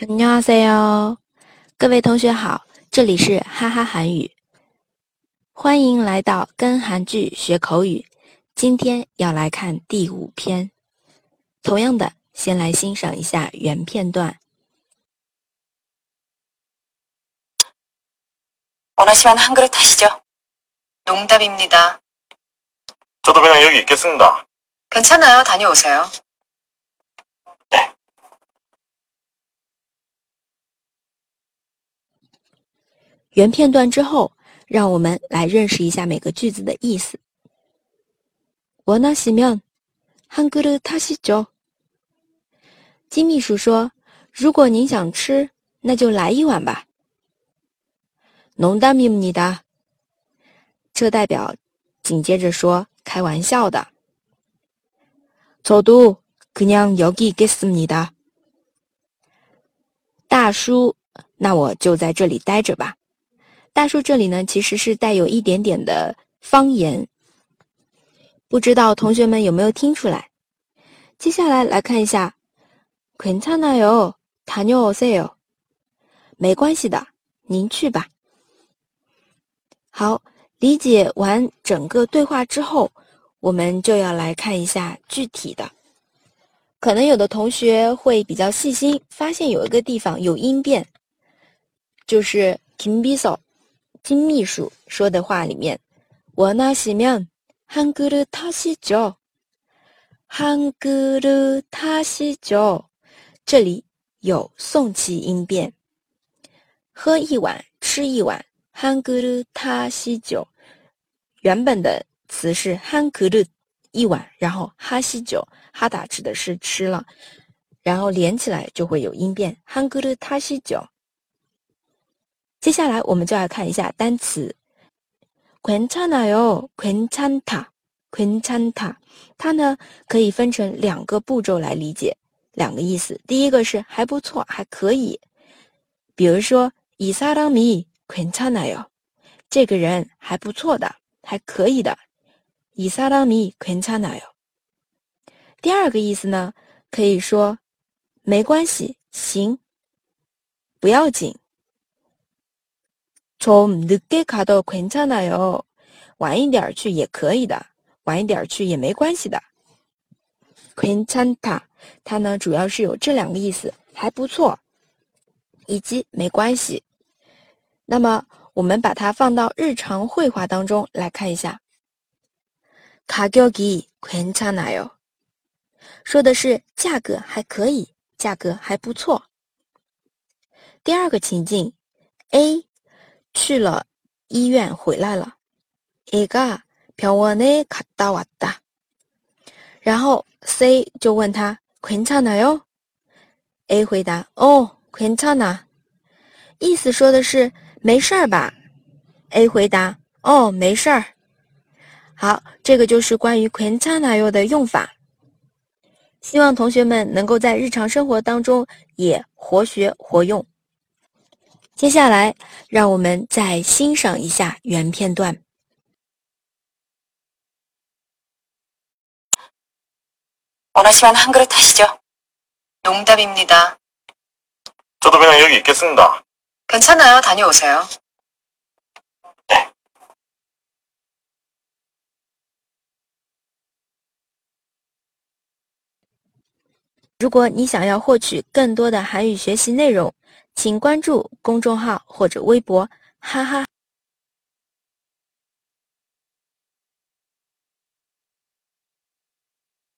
안녕하세요，各位同学好，这里是哈哈韩语，欢迎来到跟韩剧学口语。今天要来看第五篇，同样的，先来欣赏一下原片段。 원하시면 한 그릇 하시죠. 농담입니다. 저도 그냥 여기 있겠습니다. 괜찮아요. 다녀오세요. 原片段之后，让我们来认识一下每个句子的意思。원하시면한그릇하시죠。金秘书说：“如果您想吃，那就来一碗吧。” 농담입니다。这代表紧接着说开玩笑的。저도그냥여기있겠습니다。大叔，那我就在这里待着吧。 大叔这里呢，其实是带有一点点的方言，不知道同学们有没有听出来？接下来来看一下，괜찮아요다녀오세요。没关系的，您去吧。好，理解完整个对话之后，我们就要来看一下具体的。可能有的同学会比较细心，发现有一个地方有音变，就是김비서 金秘书说的话里面，원하시면한그릇하시죠한그릇하시죠这里有送气音变，喝一碗，吃一碗。한그릇하시죠原本的词是한그릇一碗，然后하시죠哈达指的是吃了，然后连起来就会有音变。한그릇하시죠 接下来我们就要看一下单词。괜찮아요，괜찮 다， 괜찮 다， 它呢可以分成两个步骤来理解，两个意思。第一个是还不错，还可以。比如说이사람이괜찮아요，这个人还不错的，还可以的。이사람이괜찮아요。第二个意思呢，可以说没关系，行，不要紧。 좀늦게가도괜찮아요，晚一点去也可以的，晚一点去也没关系的。괜찮 다， 它呢主要是有这两个意思，还不错，以及没关系。那么我们把它放到日常会话当中来看一下。가격이괜찮아 요， 说的是价格还可以，价格还不错。第二个情境，A。 去了医院回来了，애가병원에갔다왔다。 然后 C 就问他괜찮아 요。 A 回答哦괜찮 아。 意思说的是没事儿吧？A 回答哦没事儿。好，这个就是关于괜찮아요的用法。希望同学们能够在日常生活当中也活学活用。 接下来，让我们再欣赏一下原片段。 원하시면 한 그릇 하시죠. 농담입니다. 저도 그냥 여기 있겠습니다. 괜찮아요. 다녀오세요. 如果你想要获取更多的韩语学习内容，请关注公众号或者微博“哈哈”。